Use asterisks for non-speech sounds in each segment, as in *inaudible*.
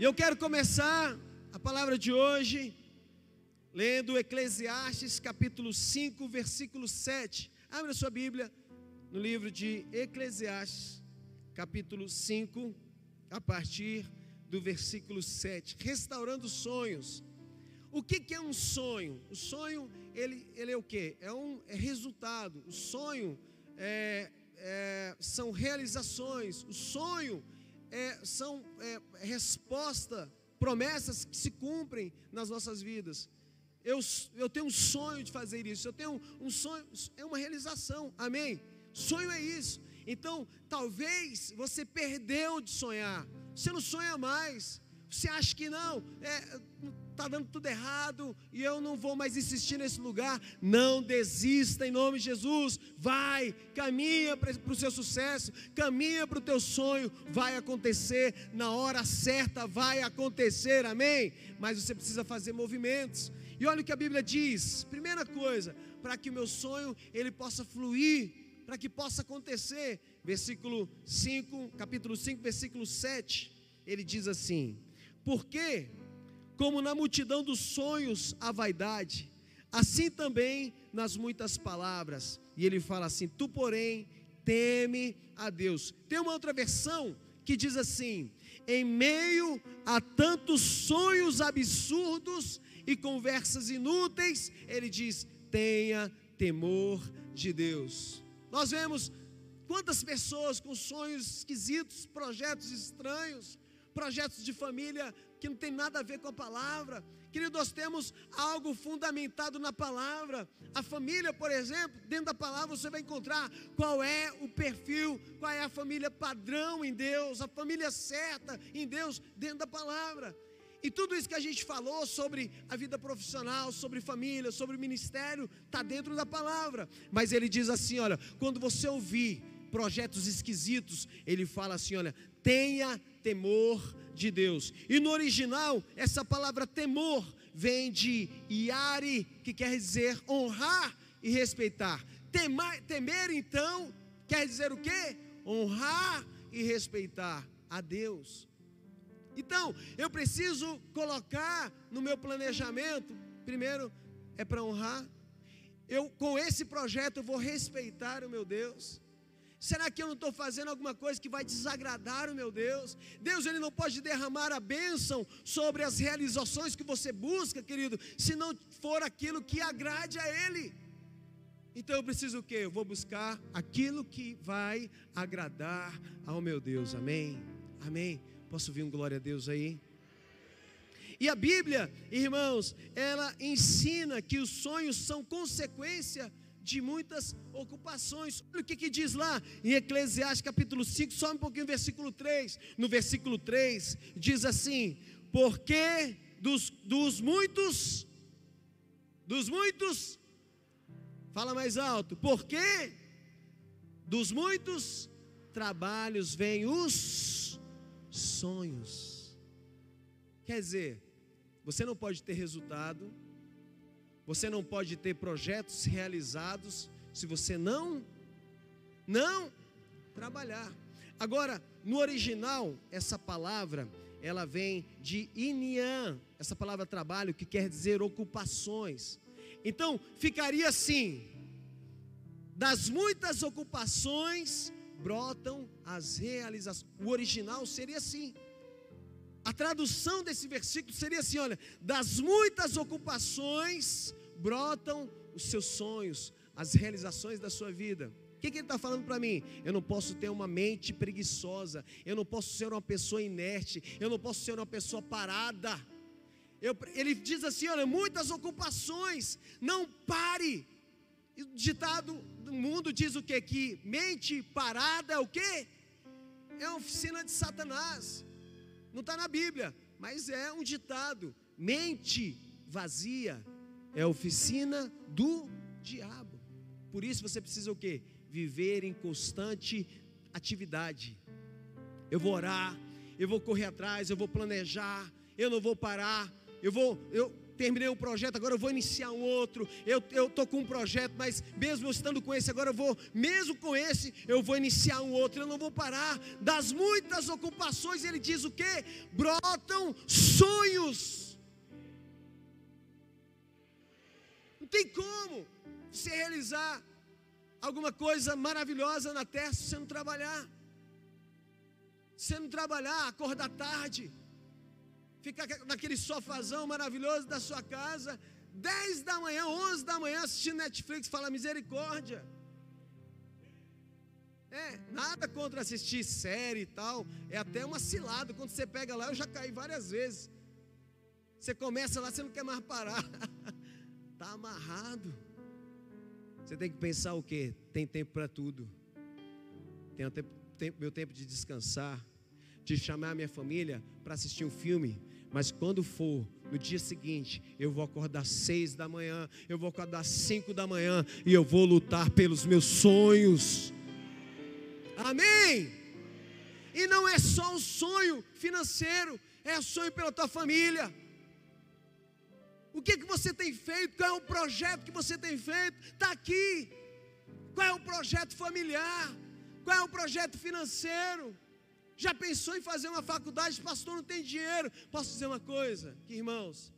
E eu quero começar a palavra de hoje lendo Eclesiastes capítulo 5, versículo 7. Abra sua Bíblia no livro de Eclesiastes, capítulo 5, a partir do versículo 7. Restaurando sonhos. O que, que é um sonho? O sonho, ele, ele é o que? É um é resultado. O sonho é, é, são realizações. O sonho é, são é, resposta, promessas que se cumprem nas nossas vidas. Eu, eu tenho um sonho de fazer isso. Eu tenho um, um sonho, é uma realização. Amém? Sonho é isso. Então, talvez você perdeu de sonhar. Você não sonha mais. Você acha que não? É, está dando tudo errado e eu não vou mais insistir nesse lugar. Não desista em nome de Jesus. Vai, caminha para o seu sucesso, caminha para o teu sonho. Vai acontecer na hora certa, vai acontecer, amém? Mas você precisa fazer movimentos. E olha o que a Bíblia diz. Primeira coisa, para que o meu sonho ele possa fluir, para que possa acontecer. Versículo 5, capítulo 5, versículo 7, ele diz assim: Porque como na multidão dos sonhos a vaidade, assim também nas muitas palavras. E ele fala assim: Tu, porém, teme a Deus. Tem uma outra versão que diz assim: Em meio a tantos sonhos absurdos e conversas inúteis, ele diz: Tenha temor de Deus. Nós vemos quantas pessoas com sonhos esquisitos, projetos estranhos, projetos de família que não tem nada a ver com a palavra. Querido, nós temos algo fundamentado na palavra. A família, por exemplo, dentro da palavra você vai encontrar qual é o perfil, qual é a família padrão em Deus, a família certa em Deus, dentro da palavra. E tudo isso que a gente falou sobre a vida profissional, sobre família, sobre ministério, está dentro da palavra. Mas ele diz assim: olha, quando você ouvir projetos esquisitos, ele fala assim: olha, tenha temor de Deus. E no original, essa palavra temor vem de iare, que quer dizer honrar e respeitar. Temar, temer, então, quer dizer o quê? Honrar e respeitar a Deus. Então, eu preciso colocar no meu planejamento, primeiro, é para honrar. Eu, com esse projeto, eu vou respeitar o meu Deus. Será que eu não estou fazendo alguma coisa que vai desagradar o meu Deus? Deus ele não pode derramar a bênção sobre as realizações que você busca, querido, se não for aquilo que agrade a Ele. Então eu preciso o quê? Eu vou buscar aquilo que vai agradar ao meu Deus. Amém? Amém? Posso ouvir um glória a Deus aí? E a Bíblia, irmãos, ela ensina que os sonhos são consequência de muitas ocupações. Olha o que, que diz lá em Eclesiastes capítulo 5, só um pouquinho, versículo 3. No versículo 3 diz assim: Porque dos, dos muitos, dos muitos, fala mais alto, porque dos muitos trabalhos vêm os sonhos. Quer dizer, você não pode ter resultado você não pode ter projetos realizados se você não não trabalhar. Agora, no original, essa palavra, ela vem de inian, essa palavra trabalho que quer dizer ocupações. Então, ficaria assim: das muitas ocupações brotam as realizações. O original seria assim. A tradução desse versículo seria assim: olha, das muitas ocupações brotam os seus sonhos, as realizações da sua vida. O que, que ele está falando para mim? Eu não posso ter uma mente preguiçosa, eu não posso ser uma pessoa inerte, eu não posso ser uma pessoa parada. Eu, ele diz assim: olha, muitas ocupações, não pare. o ditado do mundo diz o que? Que mente parada é o que? É uma oficina de Satanás. Não está na Bíblia, mas é um ditado. Mente vazia é oficina do diabo. Por isso você precisa o quê? Viver em constante atividade. Eu vou orar, eu vou correr atrás, eu vou planejar, eu não vou parar, eu vou, eu terminei um projeto, agora eu vou iniciar um outro. Eu estou com um projeto, mas mesmo estando com esse, agora eu vou, mesmo com esse, eu vou iniciar um outro. Eu não vou parar. Das muitas ocupações, ele diz o que? Brotam sonhos. Tem como você realizar alguma coisa maravilhosa na terra se você não trabalhar. Se você não trabalhar, acordar tarde, ficar naquele sofazão maravilhoso da sua casa, 10 da manhã, 11 da manhã, assistindo Netflix, fala misericórdia. É, nada contra assistir série e tal, é até uma cilada. Quando você pega lá, eu já caí várias vezes. Você começa lá, você não quer mais parar, *laughs* está amarrado. Você tem que pensar o que? Tem tempo para tudo. Tem tempo, tempo, meu tempo de descansar, de chamar a minha família para assistir um filme. Mas quando for no dia seguinte, eu vou acordar seis da manhã, eu vou acordar cinco da manhã e eu vou lutar pelos meus sonhos. Amém. E não é só um sonho financeiro, é sonho pela tua família. O que, que você tem feito? Qual é o projeto que você tem feito? Está aqui. Qual é o projeto familiar? Qual é o projeto financeiro? Já pensou em fazer uma faculdade? Pastor, não tem dinheiro. Posso dizer uma coisa, que irmãos?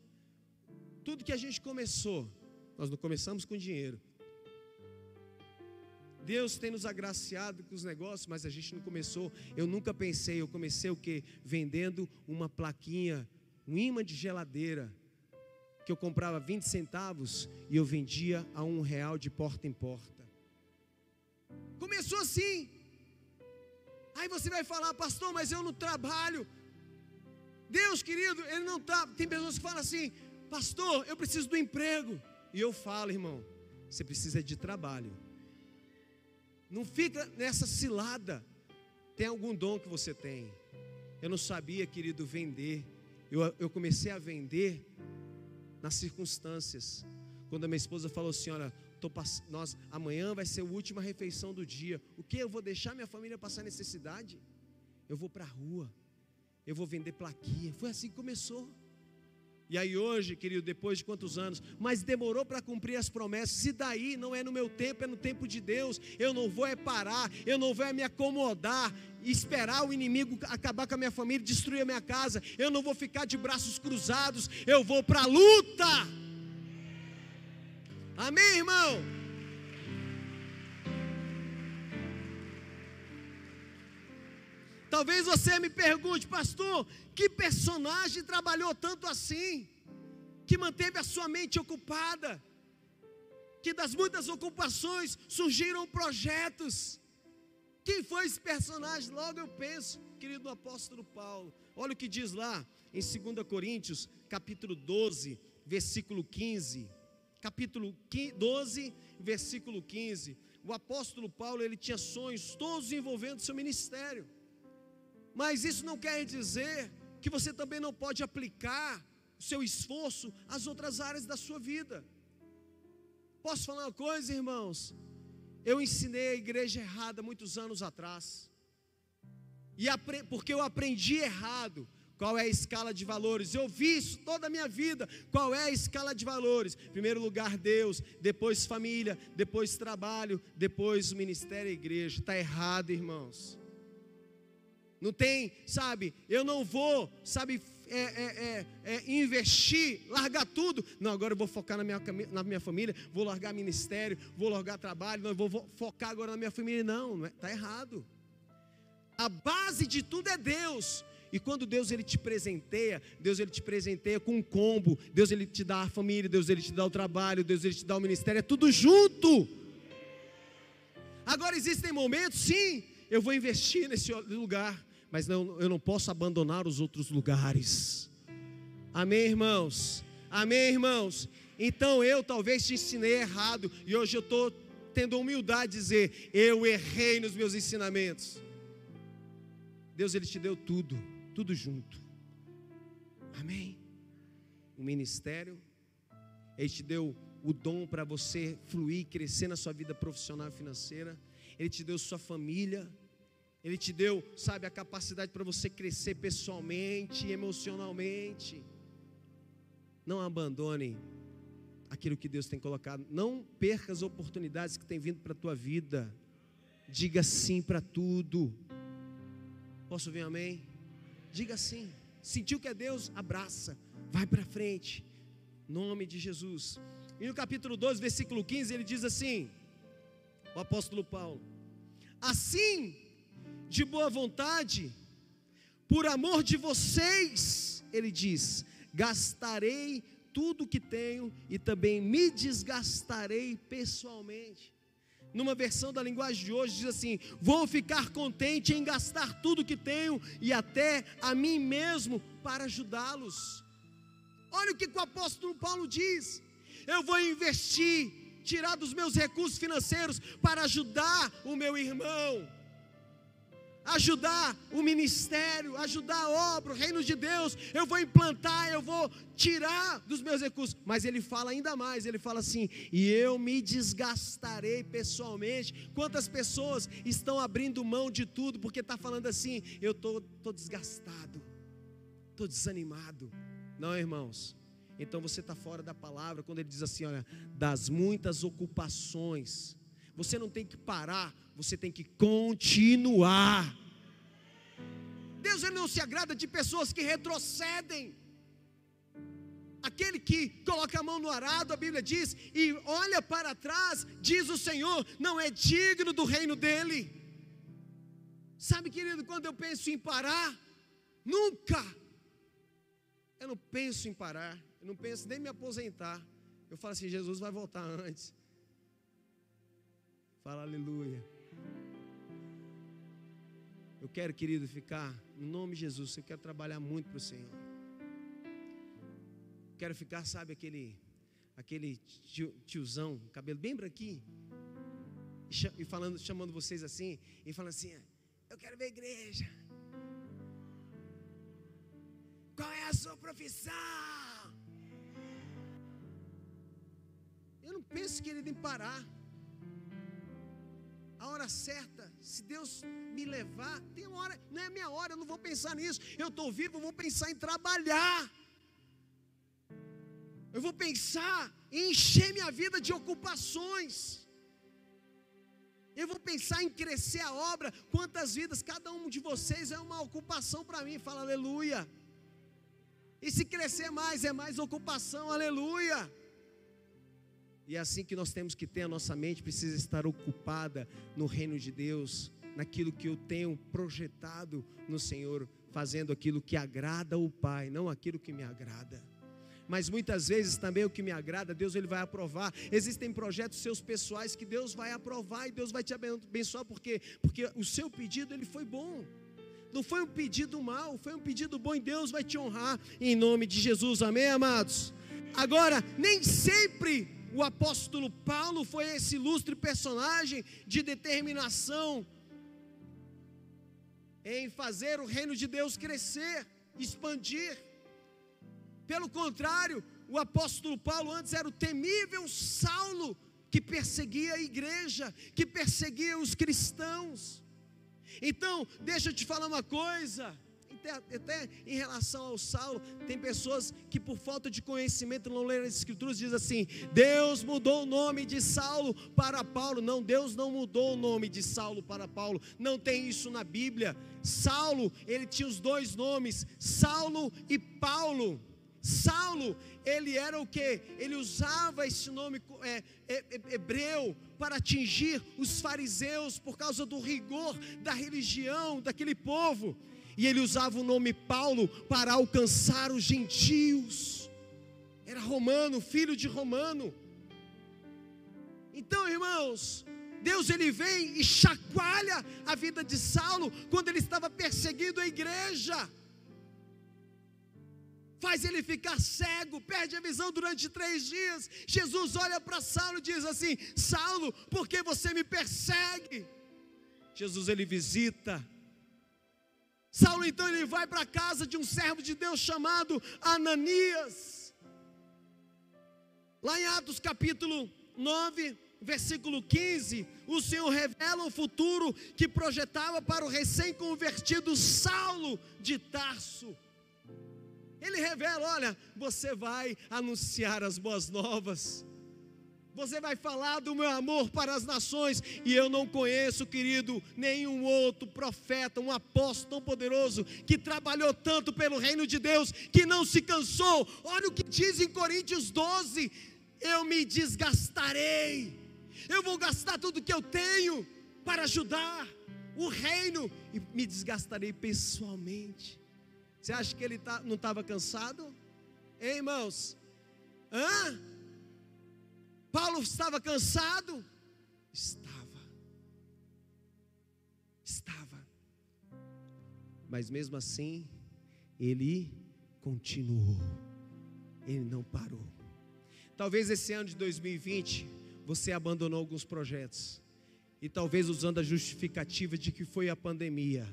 Tudo que a gente começou, nós não começamos com dinheiro. Deus tem nos agraciado com os negócios, mas a gente não começou. Eu nunca pensei, eu comecei o que? Vendendo uma plaquinha, um imã de geladeira que eu comprava 20 centavos e eu vendia a um real de porta em porta. Começou assim. Aí você vai falar, pastor, mas eu não trabalho. Deus querido, Ele não está. Tem pessoas que falam assim, pastor, eu preciso do emprego. E eu falo, irmão, você precisa de trabalho. Não fica nessa cilada. Tem algum dom que você tem. Eu não sabia, querido, vender. Eu, eu comecei a vender nas circunstâncias. Quando a minha esposa falou assim: Olha, pass... nós, amanhã vai ser a última refeição do dia. O que? Eu vou deixar minha família passar necessidade? Eu vou para a rua, eu vou vender plaquinha. Foi assim que começou. E aí hoje, querido, depois de quantos anos, mas demorou para cumprir as promessas. E daí não é no meu tempo, é no tempo de Deus. Eu não vou é parar, eu não vou é me acomodar, esperar o inimigo acabar com a minha família, destruir a minha casa. Eu não vou ficar de braços cruzados, eu vou para a luta. Amém, irmão? Talvez você me pergunte, pastor, que personagem trabalhou tanto assim, que manteve a sua mente ocupada, que das muitas ocupações surgiram projetos. Quem foi esse personagem? Logo eu penso, querido apóstolo Paulo. Olha o que diz lá em 2 Coríntios, capítulo 12, versículo 15. Capítulo 12, versículo 15. O apóstolo Paulo, ele tinha sonhos todos envolvendo seu ministério. Mas isso não quer dizer que você também não pode aplicar o seu esforço às outras áreas da sua vida. Posso falar uma coisa, irmãos? Eu ensinei a igreja errada muitos anos atrás. E porque eu aprendi errado qual é a escala de valores. Eu vi isso toda a minha vida. Qual é a escala de valores? Primeiro lugar, Deus, depois família, depois trabalho, depois o ministério e igreja. Está errado, irmãos. Não tem, sabe, eu não vou, sabe, é, é, é, é, investir, largar tudo. Não, agora eu vou focar na minha, na minha família, vou largar ministério, vou largar trabalho, não, eu vou, focar agora na minha família. Não, não é, errado. A base de tudo é Deus. E quando Deus ele te presenteia, Deus ele te presenteia com um combo. Deus ele te dá a família, Deus ele te dá o trabalho, Deus ele te dá o ministério, é tudo junto. Agora existem momentos, sim, eu vou investir nesse lugar mas não, eu não posso abandonar os outros lugares. Amém, irmãos? Amém, irmãos? Então eu talvez te ensinei errado e hoje eu estou tendo a humildade de dizer: eu errei nos meus ensinamentos. Deus, Ele te deu tudo, tudo junto. Amém? O ministério, Ele te deu o dom para você fluir, crescer na sua vida profissional e financeira. Ele te deu sua família. Ele te deu, sabe, a capacidade para você crescer pessoalmente, emocionalmente. Não abandone aquilo que Deus tem colocado. Não perca as oportunidades que tem vindo para a tua vida. Diga sim para tudo. Posso ouvir amém? Diga sim. Sentiu que é Deus? Abraça. Vai para frente. Nome de Jesus. E no capítulo 12, versículo 15, ele diz assim: o apóstolo Paulo: Assim, de boa vontade, por amor de vocês, ele diz: gastarei tudo que tenho e também me desgastarei pessoalmente. Numa versão da linguagem de hoje diz assim: Vou ficar contente em gastar tudo que tenho e até a mim mesmo para ajudá-los. Olha o que o apóstolo Paulo diz: Eu vou investir, tirar dos meus recursos financeiros para ajudar o meu irmão ajudar o ministério, ajudar a obra, o reino de Deus, eu vou implantar, eu vou tirar dos meus recursos. Mas ele fala ainda mais, ele fala assim: "E eu me desgastarei pessoalmente". Quantas pessoas estão abrindo mão de tudo porque está falando assim: "Eu tô, tô desgastado, tô desanimado". Não, irmãos. Então você está fora da palavra quando ele diz assim: olha, das muitas ocupações você não tem que parar, você tem que continuar. Deus ele não se agrada de pessoas que retrocedem. Aquele que coloca a mão no arado, a Bíblia diz, e olha para trás, diz o Senhor, não é digno do reino dele. Sabe, querido, quando eu penso em parar, nunca, eu não penso em parar, eu não penso nem me aposentar. Eu falo assim: Jesus vai voltar antes. Fala aleluia. Eu quero, querido, ficar, no nome de Jesus, eu quero trabalhar muito para o Senhor. Quero ficar, sabe, aquele, aquele tio, tiozão, cabelo bem branquinho, e falando, chamando vocês assim, e falando assim: Eu quero ver a igreja. Qual é a sua profissão? Eu não penso, querido, em parar a hora certa, se Deus me levar, tem uma hora, não é minha hora, eu não vou pensar nisso. Eu estou vivo, eu vou pensar em trabalhar. Eu vou pensar em encher minha vida de ocupações. Eu vou pensar em crescer a obra. Quantas vidas, cada um de vocês é uma ocupação para mim. Fala aleluia. E se crescer mais, é mais ocupação, aleluia. E é assim que nós temos que ter a nossa mente, precisa estar ocupada no reino de Deus, naquilo que eu tenho projetado no Senhor, fazendo aquilo que agrada o Pai, não aquilo que me agrada. Mas muitas vezes também o que me agrada, Deus ele vai aprovar. Existem projetos seus pessoais que Deus vai aprovar e Deus vai te abençoar porque porque o seu pedido ele foi bom. Não foi um pedido mal, foi um pedido bom e Deus vai te honrar em nome de Jesus. Amém, amados. Agora, nem sempre o apóstolo Paulo foi esse ilustre personagem de determinação em fazer o reino de Deus crescer, expandir. Pelo contrário, o apóstolo Paulo antes era o temível Saulo que perseguia a igreja, que perseguia os cristãos. Então, deixa eu te falar uma coisa até, até em relação ao Saulo, tem pessoas que por falta de conhecimento não leram as escrituras, diz assim: Deus mudou o nome de Saulo para Paulo. Não, Deus não mudou o nome de Saulo para Paulo. Não tem isso na Bíblia. Saulo, ele tinha os dois nomes, Saulo e Paulo. Saulo, ele era o que? Ele usava esse nome é, é, é, hebreu para atingir os fariseus por causa do rigor da religião daquele povo e ele usava o nome Paulo para alcançar os gentios. Era romano, filho de romano. Então, irmãos, Deus ele vem e chacoalha a vida de Saulo quando ele estava perseguindo a igreja. Faz ele ficar cego, perde a visão durante três dias. Jesus olha para Saulo e diz assim: Saulo, por que você me persegue? Jesus ele visita Saulo então ele vai para a casa de um servo de Deus chamado Ananias. Lá em Atos capítulo 9, versículo 15, o Senhor revela o futuro que projetava para o recém-convertido Saulo de Tarso. Ele revela: olha, você vai anunciar as boas novas. Você vai falar do meu amor para as nações, e eu não conheço, querido, nenhum outro profeta, um apóstolo tão poderoso, que trabalhou tanto pelo reino de Deus, que não se cansou. Olha o que diz em Coríntios 12: eu me desgastarei, eu vou gastar tudo que eu tenho para ajudar o reino, e me desgastarei pessoalmente. Você acha que ele tá, não estava cansado? Hein, irmãos? Hã? Paulo estava cansado? Estava. Estava. Mas mesmo assim, ele continuou. Ele não parou. Talvez esse ano de 2020 você abandonou alguns projetos. E talvez usando a justificativa de que foi a pandemia.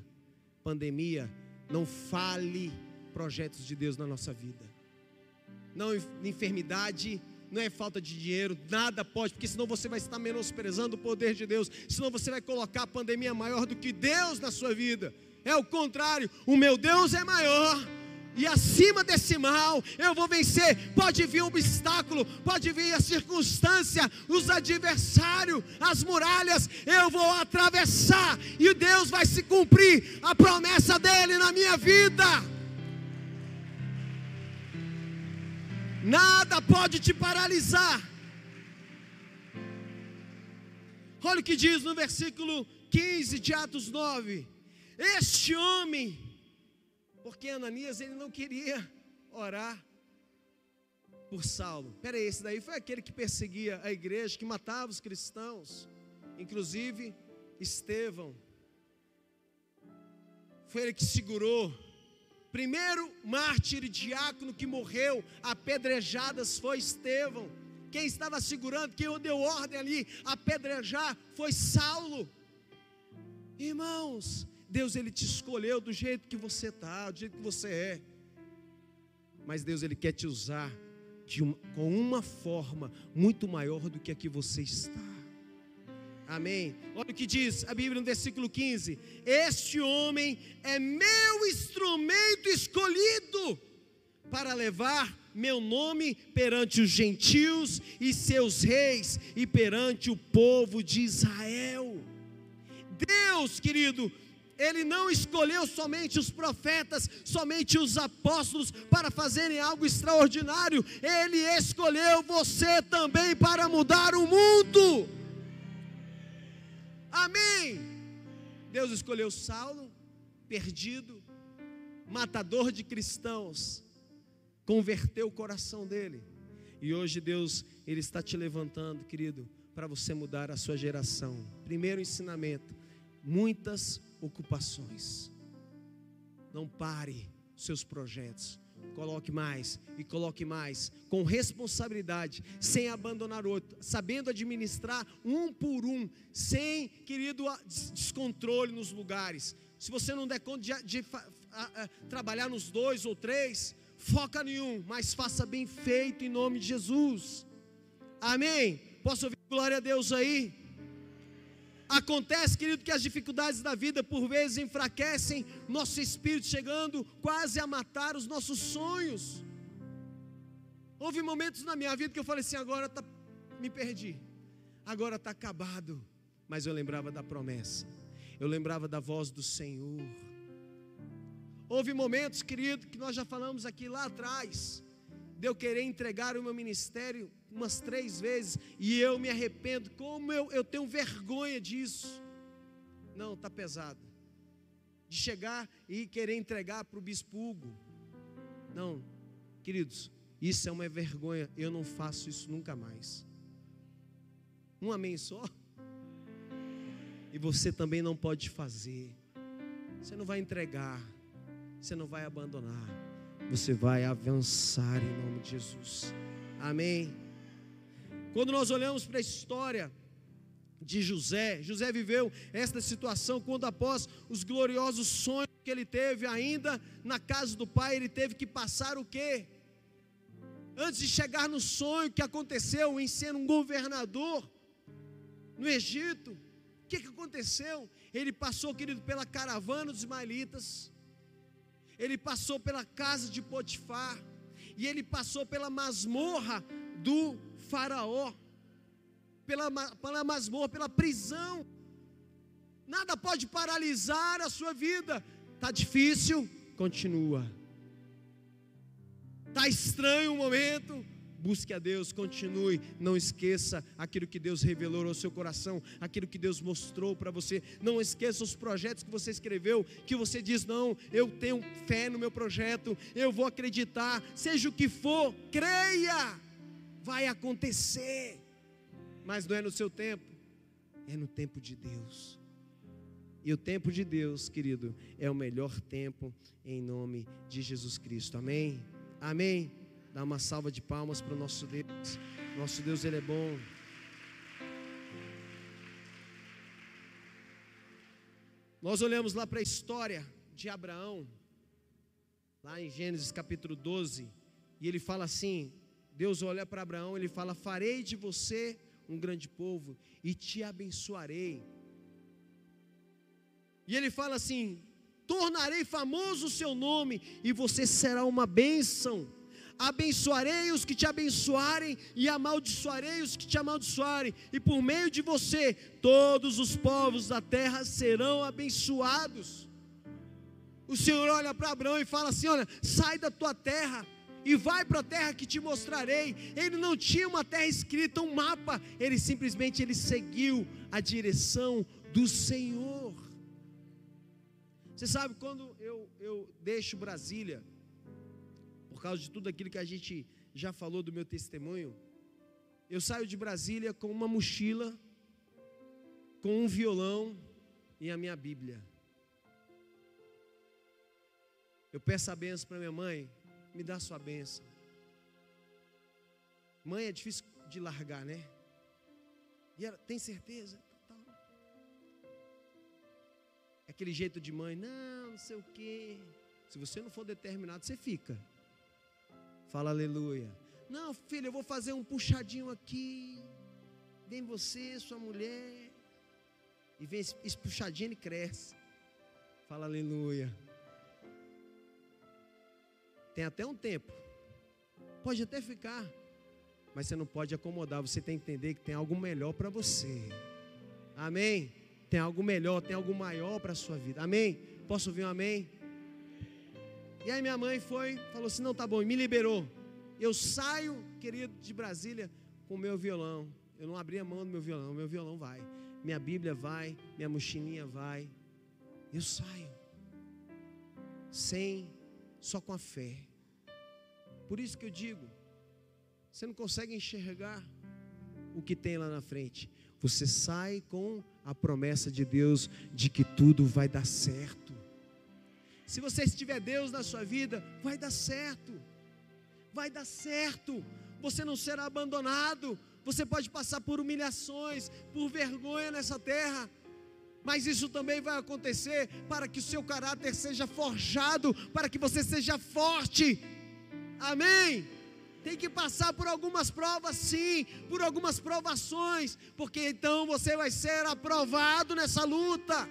Pandemia, não fale projetos de Deus na nossa vida. Não enfermidade, não é falta de dinheiro, nada pode, porque senão você vai estar menosprezando o poder de Deus, senão você vai colocar a pandemia maior do que Deus na sua vida. É o contrário, o meu Deus é maior. E acima desse mal eu vou vencer. Pode vir um obstáculo, pode vir a circunstância, os adversários, as muralhas, eu vou atravessar e Deus vai se cumprir a promessa dele na minha vida. Nada pode te paralisar. Olha o que diz no versículo 15 de Atos 9: Este homem, porque Ananias ele não queria orar por Saulo. Peraí, esse daí foi aquele que perseguia a igreja, que matava os cristãos, inclusive Estevão. Foi ele que segurou Primeiro mártir diácono que morreu apedrejadas foi Estevão. Quem estava segurando, quem deu ordem ali apedrejar foi Saulo. Irmãos, Deus ele te escolheu do jeito que você está, do jeito que você é. Mas Deus ele quer te usar uma, com uma forma muito maior do que a que você está. Amém. Olha o que diz a Bíblia no versículo 15: Este homem é meu instrumento escolhido para levar meu nome perante os gentios e seus reis e perante o povo de Israel. Deus, querido, ele não escolheu somente os profetas, somente os apóstolos para fazerem algo extraordinário, ele escolheu você também para mudar o mundo. Amém. Deus escolheu Saulo, perdido, matador de cristãos, converteu o coração dele. E hoje Deus, ele está te levantando, querido, para você mudar a sua geração. Primeiro ensinamento: muitas ocupações. Não pare seus projetos. Coloque mais e coloque mais, com responsabilidade, sem abandonar outro, sabendo administrar um por um, sem, querido, descontrole nos lugares. Se você não der conta de, de, a, a, trabalhar nos dois ou três, foca em um, mas faça bem feito em nome de Jesus. Amém? Posso ouvir glória a Deus aí? Acontece, querido, que as dificuldades da vida por vezes enfraquecem nosso espírito, chegando quase a matar os nossos sonhos. Houve momentos na minha vida que eu falei assim: agora tá, me perdi, agora está acabado. Mas eu lembrava da promessa, eu lembrava da voz do Senhor. Houve momentos, querido, que nós já falamos aqui lá atrás, de eu querer entregar o meu ministério umas três vezes e eu me arrependo. Como eu, eu tenho vergonha disso. Não, está pesado. De chegar e querer entregar para o bispo Hugo. Não, queridos, isso é uma vergonha. Eu não faço isso nunca mais. Um amém só? E você também não pode fazer. Você não vai entregar. Você não vai abandonar. Você vai avançar em nome de Jesus. Amém. Quando nós olhamos para a história de José, José viveu esta situação quando, após os gloriosos sonhos que ele teve, ainda na casa do pai, ele teve que passar o quê? Antes de chegar no sonho que aconteceu em ser um governador no Egito, o que, que aconteceu? Ele passou, querido, pela caravana dos ismaelitas, ele passou pela casa de Potifar, e ele passou pela masmorra do Faraó, pela, pela masmorra, pela prisão. Nada pode paralisar a sua vida. Está difícil? Continua. Está estranho o momento? Busque a Deus, continue, não esqueça aquilo que Deus revelou ao seu coração, aquilo que Deus mostrou para você. Não esqueça os projetos que você escreveu, que você diz: "Não, eu tenho fé no meu projeto, eu vou acreditar, seja o que for, creia. Vai acontecer". Mas não é no seu tempo, é no tempo de Deus. E o tempo de Deus, querido, é o melhor tempo em nome de Jesus Cristo. Amém. Amém. Dá uma salva de palmas para o nosso Deus. Nosso Deus, Ele é bom. Nós olhamos lá para a história de Abraão, lá em Gênesis capítulo 12, e ele fala assim: Deus olha para Abraão, ele fala: Farei de você um grande povo e te abençoarei. E ele fala assim: Tornarei famoso o seu nome e você será uma bênção abençoarei os que te abençoarem e amaldiçoarei os que te amaldiçoarem, e por meio de você todos os povos da terra serão abençoados. O Senhor olha para Abraão e fala assim: Olha, sai da tua terra e vai para a terra que te mostrarei. Ele não tinha uma terra escrita, um mapa, ele simplesmente ele seguiu a direção do Senhor. Você sabe quando eu, eu deixo Brasília, por causa de tudo aquilo que a gente já falou do meu testemunho, eu saio de Brasília com uma mochila, com um violão e a minha Bíblia. Eu peço a benção para minha mãe, me dá sua benção. Mãe é difícil de largar, né? E ela, tem certeza? É aquele jeito de mãe, não, não sei o quê. Se você não for determinado, você fica. Fala aleluia. Não, filho, eu vou fazer um puxadinho aqui. Vem você, sua mulher. E vem esse puxadinho e cresce. Fala aleluia. Tem até um tempo. Pode até ficar. Mas você não pode acomodar. Você tem que entender que tem algo melhor para você. Amém? Tem algo melhor, tem algo maior para a sua vida. Amém? Posso ouvir um amém? E aí minha mãe foi, falou assim: não, tá bom, e me liberou. Eu saio, querido, de Brasília com o meu violão. Eu não abri a mão do meu violão, meu violão vai. Minha Bíblia vai, minha mochilinha vai. Eu saio. Sem, só com a fé. Por isso que eu digo, você não consegue enxergar o que tem lá na frente. Você sai com a promessa de Deus de que tudo vai dar certo. Se você tiver Deus na sua vida, vai dar certo. Vai dar certo. Você não será abandonado. Você pode passar por humilhações, por vergonha nessa terra. Mas isso também vai acontecer para que o seu caráter seja forjado, para que você seja forte. Amém. Tem que passar por algumas provas, sim, por algumas provações, porque então você vai ser aprovado nessa luta.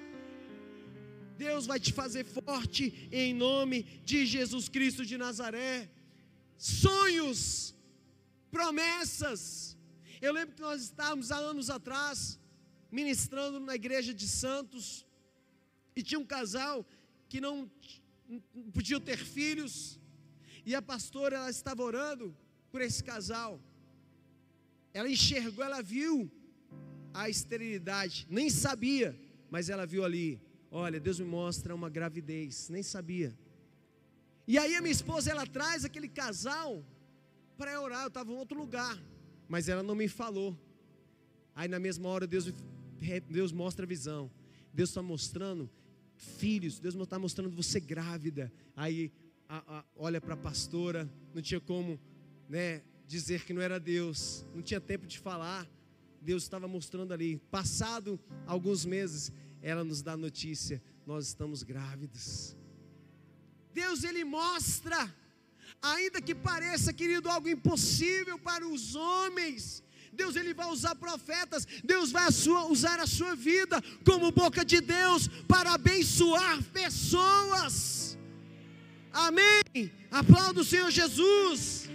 Deus vai te fazer forte em nome de Jesus Cristo de Nazaré. Sonhos, promessas. Eu lembro que nós estávamos há anos atrás ministrando na igreja de Santos e tinha um casal que não, podia ter filhos e a pastora ela estava orando por esse casal. Ela enxergou, ela viu a esterilidade, nem sabia, mas ela viu ali Olha, Deus me mostra uma gravidez, nem sabia. E aí a minha esposa ela traz aquele casal para orar. Eu estava em outro lugar, mas ela não me falou. Aí na mesma hora Deus, Deus mostra a visão. Deus está mostrando filhos. Deus está mostrando você grávida. Aí a, a, olha para a pastora, não tinha como, né, dizer que não era Deus. Não tinha tempo de falar. Deus estava mostrando ali. Passado alguns meses, ela nos dá notícia: nós estamos grávidos. Deus ele mostra, ainda que pareça, querido, algo impossível para os homens. Deus ele vai usar profetas, Deus vai a sua, usar a sua vida como boca de Deus para abençoar pessoas. Amém. Aplauda o Senhor Jesus.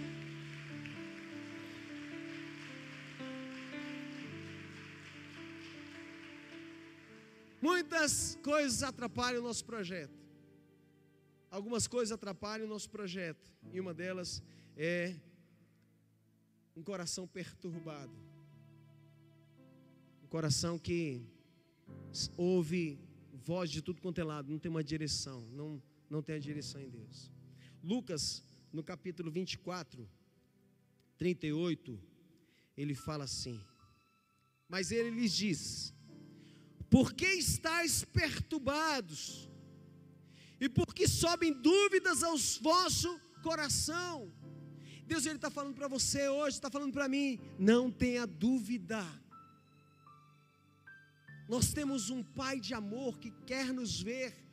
Muitas coisas atrapalham o nosso projeto. Algumas coisas atrapalham o nosso projeto. E uma delas é um coração perturbado. Um coração que ouve voz de tudo quanto é lado, não tem uma direção, não, não tem a direção em Deus. Lucas, no capítulo 24, 38, ele fala assim: Mas ele lhes diz: Por que estáis perturbados? E por que sobem dúvidas aos vosso coração? Deus ele está falando para você hoje, está falando para mim, não tenha dúvida. Nós temos um Pai de amor que quer nos ver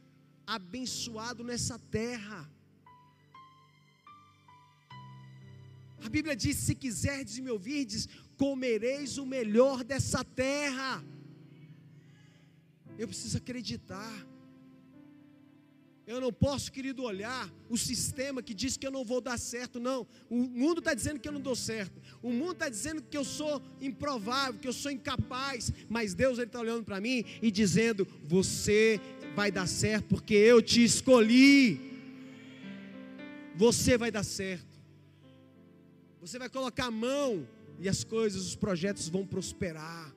abençoado nessa terra. A Bíblia diz: se quiserdes me ouvirdes, comereis o melhor dessa terra. Eu preciso acreditar. Eu não posso, querido, olhar o sistema que diz que eu não vou dar certo, não. O mundo está dizendo que eu não dou certo. O mundo está dizendo que eu sou improvável, que eu sou incapaz. Mas Deus está olhando para mim e dizendo: Você vai dar certo porque eu te escolhi. Você vai dar certo. Você vai colocar a mão e as coisas, os projetos vão prosperar.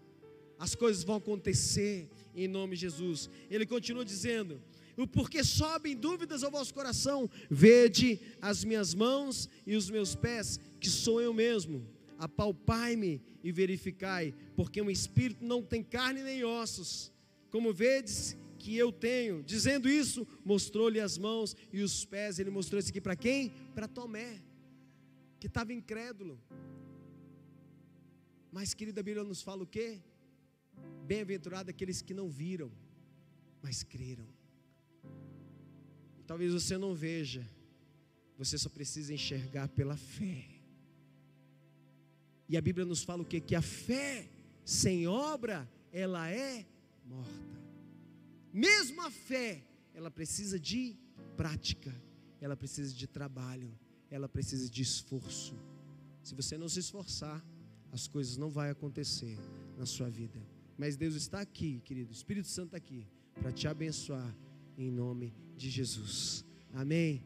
As coisas vão acontecer em nome de Jesus. Ele continua dizendo: o porquê sobem dúvidas ao vosso coração, vede as minhas mãos e os meus pés, que sou eu mesmo. Apalpai-me e verificai, porque um espírito não tem carne nem ossos, como vedes que eu tenho. Dizendo isso, mostrou-lhe as mãos e os pés. Ele mostrou isso aqui para quem? Para Tomé, que estava incrédulo. Mas, querida, Bíblia nos fala o quê? Bem-aventurado aqueles que não viram, mas creram. Talvez você não veja, você só precisa enxergar pela fé. E a Bíblia nos fala o que? Que a fé sem obra, ela é morta. Mesmo a fé, ela precisa de prática, ela precisa de trabalho, ela precisa de esforço. Se você não se esforçar, as coisas não vão acontecer na sua vida. Mas Deus está aqui, querido, o Espírito Santo está aqui para te abençoar em nome de Jesus. Amém.